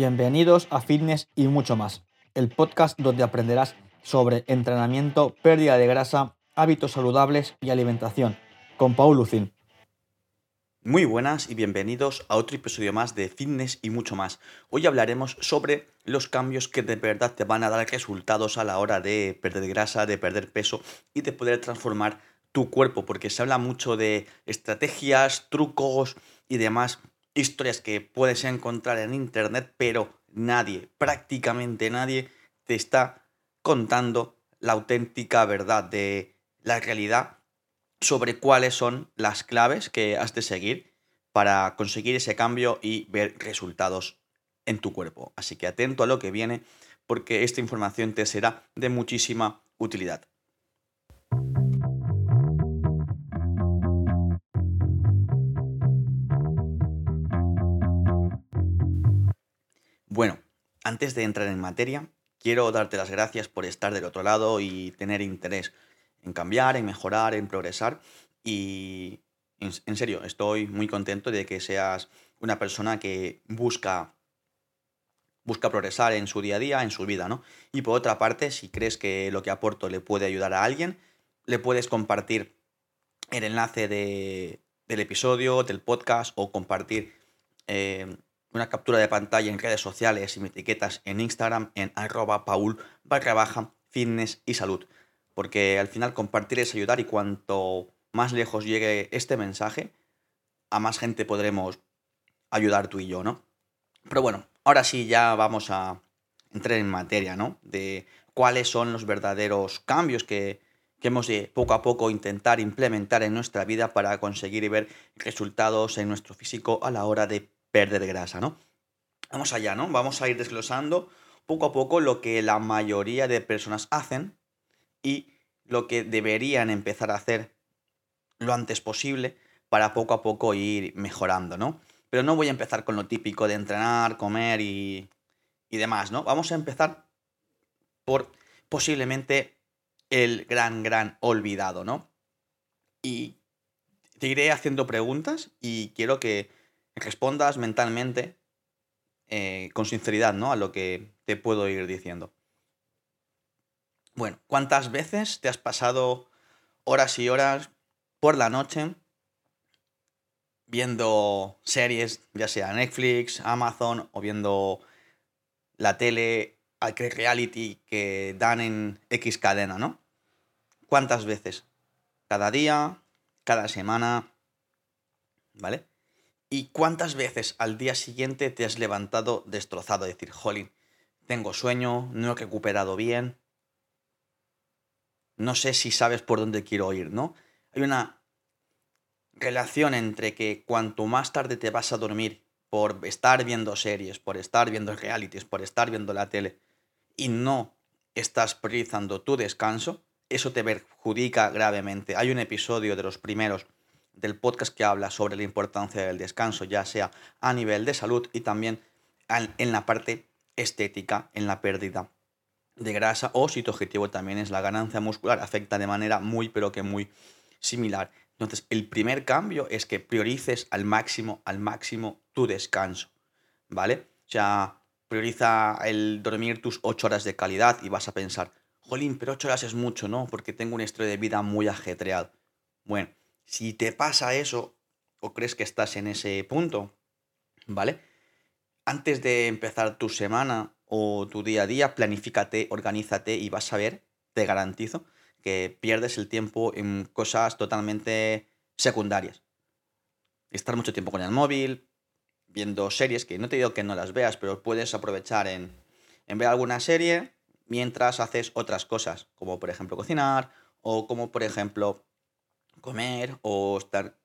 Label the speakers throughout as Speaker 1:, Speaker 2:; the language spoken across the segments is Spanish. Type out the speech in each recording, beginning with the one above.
Speaker 1: Bienvenidos a Fitness y mucho más, el podcast donde aprenderás sobre entrenamiento, pérdida de grasa, hábitos saludables y alimentación, con Paul Lucin.
Speaker 2: Muy buenas y bienvenidos a otro episodio más de Fitness y mucho más. Hoy hablaremos sobre los cambios que de verdad te van a dar resultados a la hora de perder grasa, de perder peso y de poder transformar tu cuerpo, porque se habla mucho de estrategias, trucos y demás historias que puedes encontrar en internet, pero nadie, prácticamente nadie, te está contando la auténtica verdad de la realidad sobre cuáles son las claves que has de seguir para conseguir ese cambio y ver resultados en tu cuerpo. Así que atento a lo que viene porque esta información te será de muchísima utilidad. Bueno, antes de entrar en materia, quiero darte las gracias por estar del otro lado y tener interés en cambiar, en mejorar, en progresar. Y en, serio, estoy muy contento de que seas una persona que busca busca progresar en su día a día, en su vida, ¿no? Y por otra parte, si crees que lo que aporto le puede ayudar a alguien, le puedes compartir el enlace del episodio, del podcast o compartir eh, una captura de pantalla en redes sociales y me etiquetas en Instagram en arroba paul barra baja fitness y salud. Porque al final compartir es ayudar y cuanto más lejos llegue este mensaje, a más gente podremos ayudar tú y yo, ¿no? Pero bueno, ahora sí ya vamos a entrar en materia, ¿no? De cuáles son los verdaderos cambios que, que hemos de poco a poco intentar implementar en nuestra vida para conseguir ver resultados en nuestro físico a la hora de perder grasa, ¿no? Vamos allá, ¿no? Vamos a ir desglosando poco a poco lo que la mayoría de personas hacen y lo que deberían empezar a hacer lo antes posible para poco a poco ir mejorando, ¿no? Pero no voy a empezar con lo típico de entrenar, comer y, y demás, ¿no? Vamos a empezar por posiblemente el gran, gran olvidado, ¿no? Y te iré haciendo preguntas y quiero que respondas mentalmente eh, con sinceridad, ¿no? A lo que te puedo ir diciendo. Bueno, ¿cuántas veces te has pasado horas y horas por la noche viendo series, ya sea Netflix, Amazon o viendo la tele, reality que dan en X cadena, ¿no? ¿Cuántas veces? Cada día, cada semana, ¿vale? ¿Y cuántas veces al día siguiente te has levantado destrozado? Decir, jolín, tengo sueño, no he recuperado bien, no sé si sabes por dónde quiero ir, ¿no? Hay una relación entre que cuanto más tarde te vas a dormir por estar viendo series, por estar viendo realities, por estar viendo la tele y no estás priorizando tu descanso, eso te perjudica gravemente. Hay un episodio de los primeros del podcast que habla sobre la importancia del descanso, ya sea a nivel de salud y también en la parte estética, en la pérdida de grasa o si tu objetivo también es la ganancia muscular, afecta de manera muy pero que muy similar. Entonces, el primer cambio es que priorices al máximo, al máximo tu descanso, ¿vale? O sea, prioriza el dormir tus 8 horas de calidad y vas a pensar, jolín, pero 8 horas es mucho, ¿no? Porque tengo un estilo de vida muy ajetreado. Bueno, si te pasa eso o crees que estás en ese punto, ¿vale? Antes de empezar tu semana o tu día a día, planifícate, organízate y vas a ver, te garantizo, que pierdes el tiempo en cosas totalmente secundarias. Estar mucho tiempo con el móvil, viendo series, que no te digo que no las veas, pero puedes aprovechar en, en ver alguna serie mientras haces otras cosas, como por ejemplo cocinar o como por ejemplo comer o estar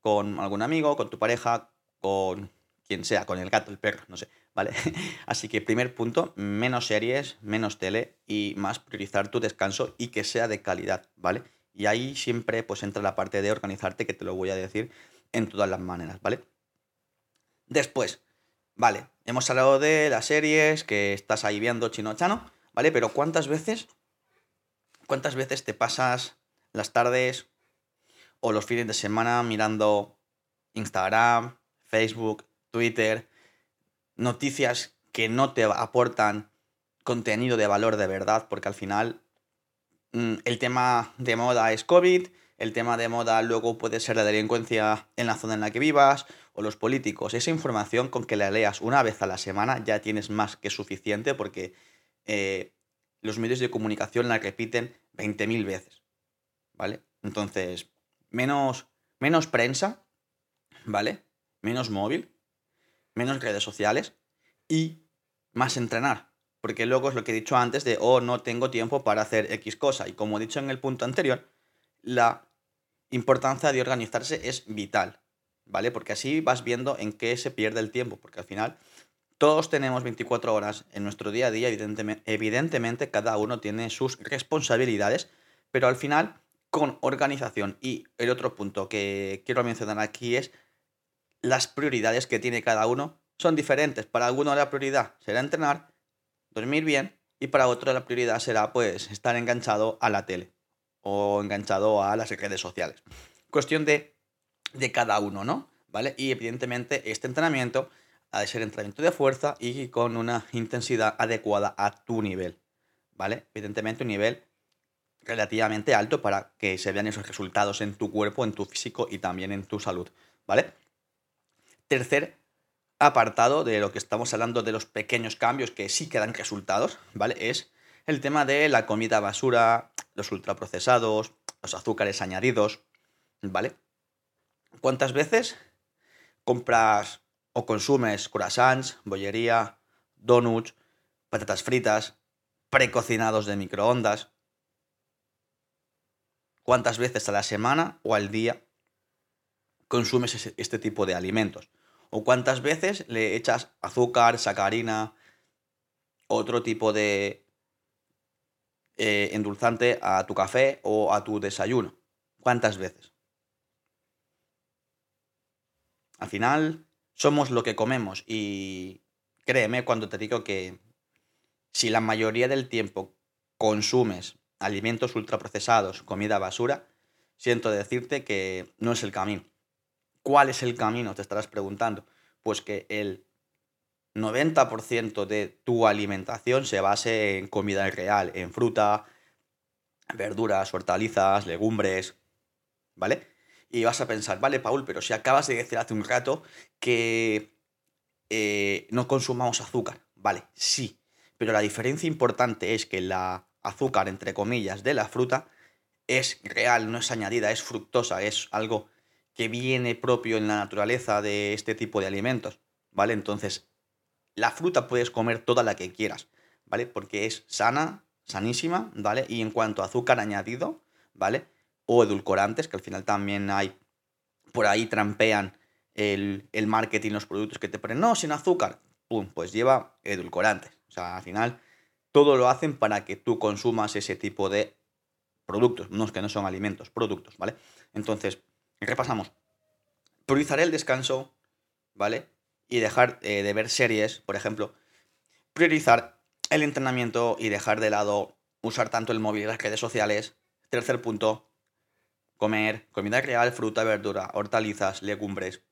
Speaker 2: con algún amigo, con tu pareja, con quien sea, con el gato, el perro, no sé, ¿vale? Así que primer punto, menos series, menos tele y más priorizar tu descanso y que sea de calidad, ¿vale? Y ahí siempre pues entra la parte de organizarte que te lo voy a decir en todas las maneras, ¿vale? Después, vale, hemos hablado de las series que estás ahí viendo chino chano, ¿vale? Pero ¿cuántas veces, cuántas veces te pasas las tardes o los fines de semana mirando Instagram, Facebook, Twitter, noticias que no te aportan contenido de valor de verdad, porque al final mm, el tema de moda es COVID, el tema de moda luego puede ser la delincuencia en la zona en la que vivas o los políticos. Esa información con que la leas una vez a la semana ya tienes más que suficiente porque eh, los medios de comunicación la repiten 20.000 veces. ¿Vale? Entonces, menos, menos prensa, ¿vale? Menos móvil, menos redes sociales y más entrenar. Porque luego es lo que he dicho antes de, oh, no tengo tiempo para hacer X cosa. Y como he dicho en el punto anterior, la importancia de organizarse es vital, ¿vale? Porque así vas viendo en qué se pierde el tiempo, porque al final todos tenemos 24 horas en nuestro día a día, evidentemente, evidentemente cada uno tiene sus responsabilidades, pero al final con organización. Y el otro punto que quiero mencionar aquí es las prioridades que tiene cada uno son diferentes. Para alguno la prioridad será entrenar, dormir bien, y para otro la prioridad será pues estar enganchado a la tele o enganchado a las redes sociales. Cuestión de, de cada uno, ¿no? ¿Vale? Y evidentemente este entrenamiento ha de ser entrenamiento de fuerza y con una intensidad adecuada a tu nivel, ¿vale? Evidentemente un nivel relativamente alto para que se vean esos resultados en tu cuerpo, en tu físico y también en tu salud, ¿vale? Tercer apartado de lo que estamos hablando de los pequeños cambios que sí que dan resultados, ¿vale? Es el tema de la comida basura, los ultraprocesados, los azúcares añadidos, ¿vale? ¿Cuántas veces compras o consumes croissants, bollería, donuts, patatas fritas, precocinados de microondas? ¿Cuántas veces a la semana o al día consumes este tipo de alimentos? ¿O cuántas veces le echas azúcar, sacarina, otro tipo de eh, endulzante a tu café o a tu desayuno. ¿Cuántas veces? Al final somos lo que comemos y créeme cuando te digo que si la mayoría del tiempo consumes alimentos ultraprocesados, comida basura, siento decirte que no es el camino. ¿Cuál es el camino? Te estarás preguntando. Pues que el 90% de tu alimentación se base en comida real, en fruta, verduras, hortalizas, legumbres, ¿vale? Y vas a pensar, vale, Paul, pero si acabas de decir hace un rato que eh, no consumamos azúcar, vale, sí, pero la diferencia importante es que la azúcar, entre comillas, de la fruta es real, no es añadida, es fructosa, es algo que viene propio en la naturaleza de este tipo de alimentos, ¿vale? Entonces, la fruta puedes comer toda la que quieras, ¿vale? Porque es sana, sanísima, ¿vale? Y en cuanto a azúcar añadido, ¿vale? O edulcorantes, que al final también hay, por ahí trampean el, el marketing, los productos que te ponen, no, sin azúcar, pum, pues lleva edulcorantes. O sea, al final todo lo hacen para que tú consumas ese tipo de productos, no es que no son alimentos, productos, ¿vale? Entonces, repasamos. Priorizar el descanso, ¿vale? y dejar eh, de ver series, por ejemplo, priorizar el entrenamiento y dejar de lado usar tanto el móvil y las redes sociales. Tercer punto, comer comida real, fruta, verdura, hortalizas, legumbres,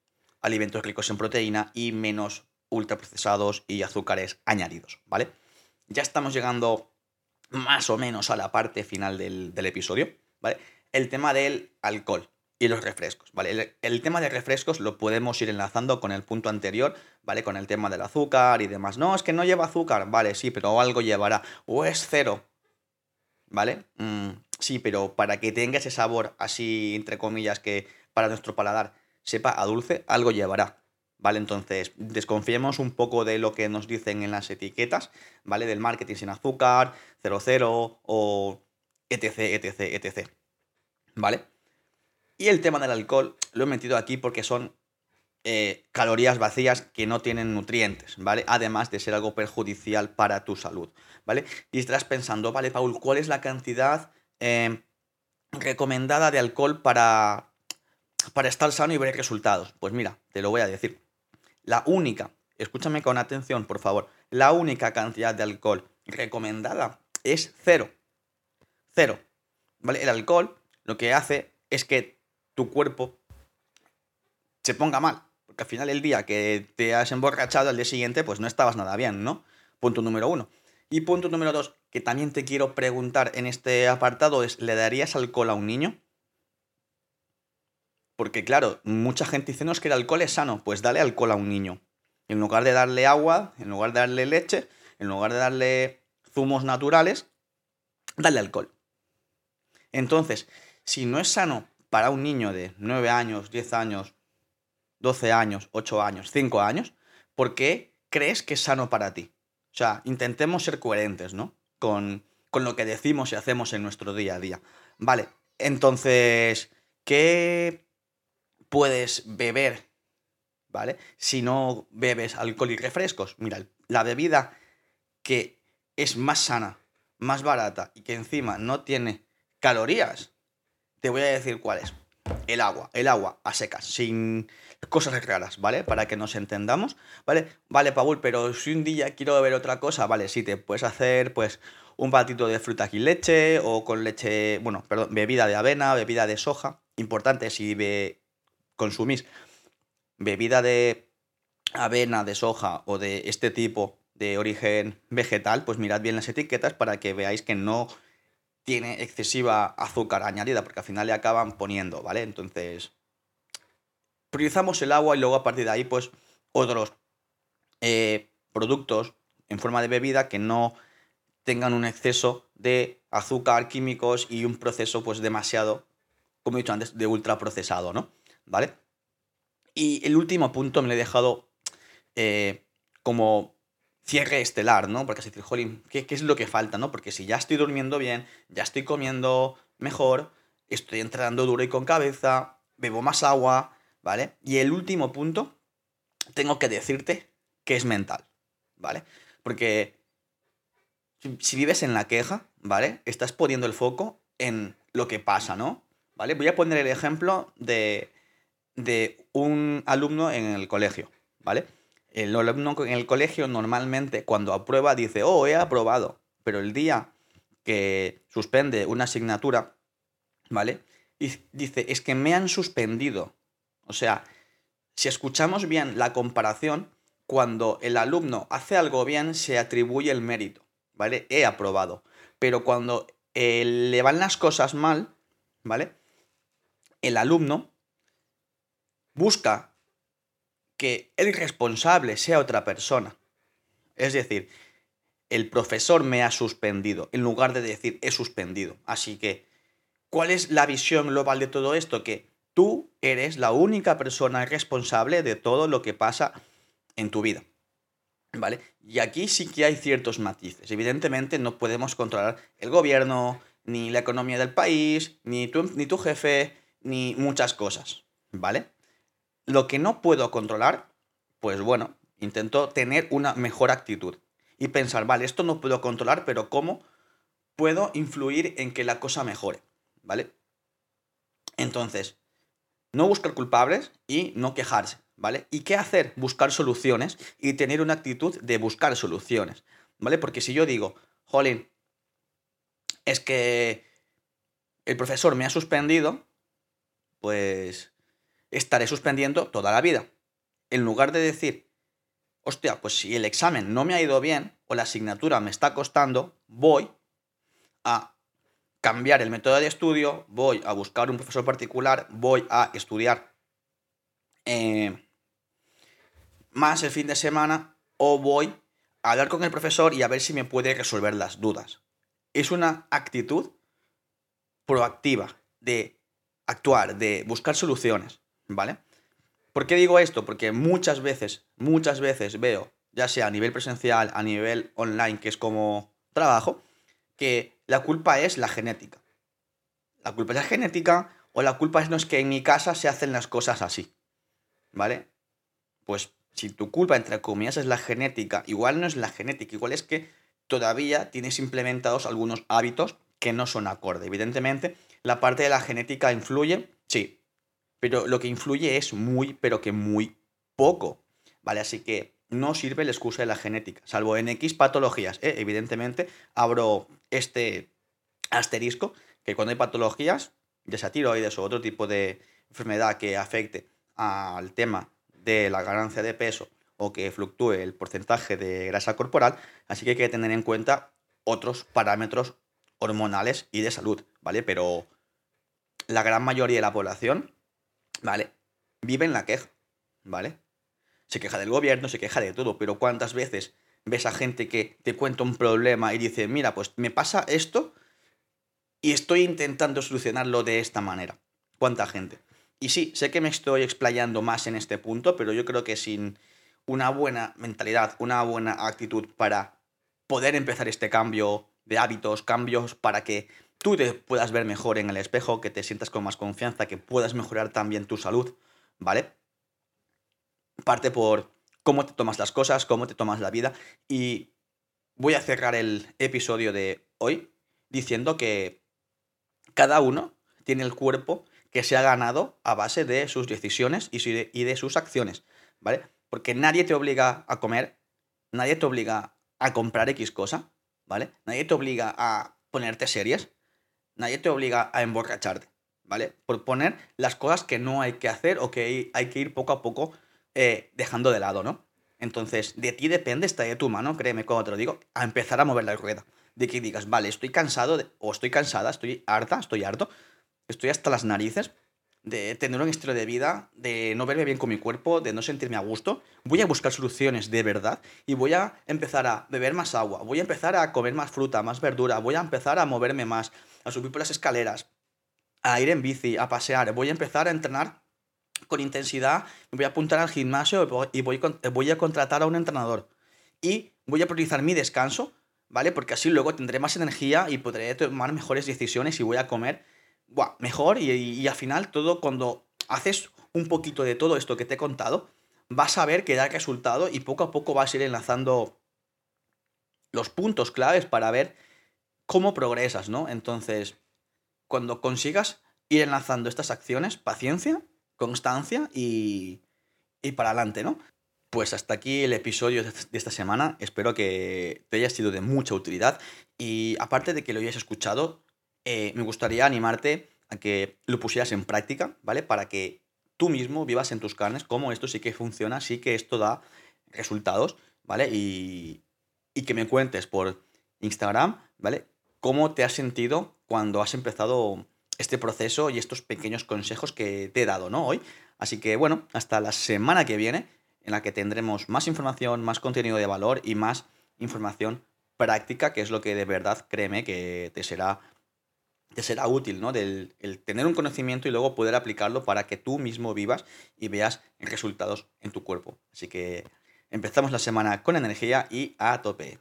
Speaker 2: alimentos ricos en proteína y menos ultraprocesados y azúcares añadidos, ¿vale? Ya estamos llegando más o menos a la parte final del, episodio, ¿vale? El tema del alcohol y los refrescos, ¿vale? El, tema de refrescos lo podemos ir enlazando con el punto anterior, ¿vale? Con el tema del azúcar y demás. No, es que no lleva azúcar, vale, sí, pero algo llevará. O es cero, ¿vale? Mm, sí, pero para que tenga ese sabor así, entre comillas, que para nuestro paladar sepa a dulce, algo llevará. ¿Vale? Entonces, desconfiemos un poco de lo que nos dicen en las etiquetas, ¿vale? Del marketing sin azúcar, 00 o etc, etc, etc. ¿Vale? Y el tema del alcohol lo he metido aquí porque son eh, calorías vacías que no tienen nutrientes, ¿vale? Además de ser algo perjudicial para tu salud, ¿vale? Y estarás pensando, vale, Paul, ¿cuál es la cantidad em, recomendada de alcohol para, para estar sano y ver resultados? Pues mira, te lo voy a decir. La única, escúchame con atención, por favor, la única cantidad de alcohol recomendada es cero. Cero. ¿Vale? El alcohol lo que hace es que tu cuerpo se ponga mal. Porque al final el día que te has emborrachado, al día siguiente, pues no estabas nada bien, ¿no? Punto número uno. Y punto número dos, que también te quiero preguntar en este apartado es, ¿le darías alcohol a un niño? Porque claro, mucha gente dice, no, es que el alcohol es sano, pues dale alcohol a un niño. En lugar de darle agua, en lugar de darle leche, en lugar de darle zumos naturales, dale alcohol. Entonces, si no es sano para un niño de 9 años, 10 años, 12 años, 8 años, 5 años, ¿por qué crees que es sano para ti? O sea, intentemos ser coherentes, ¿no? Con, con lo que decimos y hacemos en nuestro día a día. Vale, entonces, ¿qué puedes beber? ¿Vale? Si no bebes alcohol y refrescos. Mira, la bebida que es más sana, más barata y que encima no tiene calorías, te voy a decir cuál es. El agua, el agua a secas, sin cosas raras, ¿vale? Para que nos entendamos, ¿vale? Vale, Paul, pero si un día quiero beber otra cosa, vale, sí, te puedes hacer, pues, un patito de fruta y leche o con leche, bueno, perdón, bebida de avena, bebida de soja. Importante si be consumís bebida de avena, de soja o de este tipo de origen vegetal, pues mirad bien las etiquetas para que veáis que no tiene excesiva azúcar añadida, porque al final le acaban poniendo, ¿vale? Entonces, priorizamos el agua y luego a partir de ahí, pues, otros eh, productos en forma de bebida que no tengan un exceso de azúcar, químicos y un proceso, pues, demasiado, como he dicho antes, de ultraprocesado, ¿no? ¿Vale? Y el último punto me lo he dejado eh, como cierre estelar, ¿no? Porque se dice, jolín, ¿qué, ¿qué, es lo que falta, no? Porque si ya estoy durmiendo bien, ya estoy comiendo mejor, estoy entrenando duro y con cabeza, bebo más agua, ¿vale? Y el último punto, tengo que decirte que es mental, ¿vale? Porque si vives en la queja, ¿vale? Estás poniendo el foco en lo que pasa, ¿no? ¿Vale? Voy a poner el ejemplo de, de un alumno en el colegio, ¿vale? El alumno en el colegio normalmente cuando aprueba dice, oh, he aprobado, pero el día que suspende una asignatura, ¿vale? Y dice, es que me han suspendido. O sea, si escuchamos bien la comparación, cuando el alumno hace algo bien, se atribuye el mérito, ¿vale? He aprobado. Pero cuando eh, le van las cosas mal, ¿vale? El alumno busca que el responsable sea otra persona. Es decir, el profesor me ha suspendido, en lugar de decir he suspendido. Así que, ¿cuál es la visión global de todo esto? Que tú eres la única persona responsable de todo lo que pasa en tu vida. ¿Vale? Y aquí sí que hay ciertos matices. Evidentemente no podemos controlar el gobierno, ni la economía del país, ni tu, ni tu jefe, ni muchas cosas. ¿Vale? Lo que no puedo controlar, pues bueno, intento tener una mejor actitud y pensar, vale, esto no puedo controlar, pero ¿cómo puedo influir en que la cosa mejore? ¿Vale? Entonces, no buscar culpables y no quejarse, ¿vale? ¿Y qué hacer? Buscar soluciones y tener una actitud de buscar soluciones, ¿vale? Porque si yo digo, jolín, es que el profesor me ha suspendido, pues estaré suspendiendo toda la vida. En lugar de decir, hostia, pues si el examen no me ha ido bien o la asignatura me está costando, voy a cambiar el método de estudio, voy a buscar un profesor particular, voy a estudiar eh, más el fin de semana o voy a hablar con el profesor y a ver si me puede resolver las dudas. Es una actitud proactiva de actuar, de buscar soluciones. ¿Vale? ¿Por qué digo esto? Porque muchas veces, muchas veces veo, ya sea a nivel presencial, a nivel online, que es como trabajo, que la culpa es la genética. La culpa es la genética o la culpa es no es que en mi casa se hacen las cosas así. ¿Vale? Pues si tu culpa, entre comillas, es la genética, igual no es la genética, igual es que todavía tienes implementados algunos hábitos que no son acorde. Evidentemente, la parte de la genética influye, sí, pero lo que influye es muy, pero que muy poco, ¿vale? Así que no sirve la excusa de la genética, salvo en X patologías. ¿eh? Evidentemente, abro este asterisco, que cuando hay patologías, ya sea tiroides o otro tipo de enfermedad que afecte al tema de la ganancia de peso o que fluctúe el porcentaje de grasa corporal, así que hay que tener en cuenta otros parámetros hormonales y de salud, ¿vale? Pero la gran mayoría de la población, ¿vale? Vive en la queja, ¿vale? Se queja del gobierno, se queja de todo, pero ¿cuántas veces ves a gente que te cuenta un problema y dice, mira, pues me pasa esto y estoy intentando solucionarlo de esta manera? ¿Cuánta gente? Y sí, sé que me estoy explayando más en este punto, pero yo creo que sin una buena mentalidad, una buena actitud para poder empezar este cambio de hábitos, cambios para que tú te puedas ver mejor en el espejo, que te sientas con más confianza, que puedas mejorar también tu salud, ¿vale? Parte por cómo te tomas las cosas, cómo te tomas la vida y voy a cerrar el episodio de hoy diciendo que cada uno tiene el cuerpo que se ha ganado a base de sus decisiones y de sus acciones, ¿vale? Porque nadie te obliga a comer, nadie te obliga a comprar X cosa, ¿vale? Nadie te obliga a ponerte series, nadie te obliga a emborracharte, ¿vale? Por poner las cosas que no hay que hacer o que hay que ir poco a poco eh, dejando de lado, ¿no? Entonces, de ti depende, está de tu mano, créeme cuando te lo digo, a empezar a mover la rueda. De que digas, vale, estoy cansado o estoy cansada, estoy harta, estoy harto, estoy hasta las narices de tener un estilo de vida, de no verme bien con mi cuerpo, de no sentirme a gusto, voy a buscar soluciones de verdad y voy a empezar a beber más agua, voy a empezar a comer más fruta, más verdura, voy a empezar a moverme más, a subir por las escaleras, a ir en bici, a pasear, voy a empezar a entrenar con intensidad, me voy a apuntar al gimnasio y voy, voy a contratar a un entrenador. Y voy a priorizar mi descanso, ¿vale? Porque así luego tendré más energía y podré tomar mejores decisiones y voy a comer mejor y, al final todo cuando haces un poquito de todo esto que te he contado, vas a ver que da resultado y poco a poco vas a ir enlazando los puntos claves para ver cómo progresas, ¿no? Entonces, cuando consigas ir enlazando estas acciones, paciencia, constancia y, y para adelante, ¿no? Pues hasta aquí el episodio de esta semana. Espero que te haya sido de mucha utilidad y aparte de que lo hayas escuchado, eh, me gustaría animarte a que lo pusieras en práctica, ¿vale? Para que tú mismo vivas en tus carnes cómo esto sí que funciona, sí que esto da resultados, ¿vale? Y, y que me cuentes por Instagram, ¿vale? ¿Cómo te has sentido cuando has empezado este proceso y estos pequeños consejos que te he dado, ¿no? Hoy. Así que bueno, hasta la semana que viene, en la que tendremos más información, más contenido de valor y más información práctica, que es lo que de verdad, créeme, que te será te será útil, ¿no? Del el tener un conocimiento y luego poder aplicarlo para que tú mismo vivas y veas resultados en tu cuerpo. Así que empezamos la semana con energía y a tope.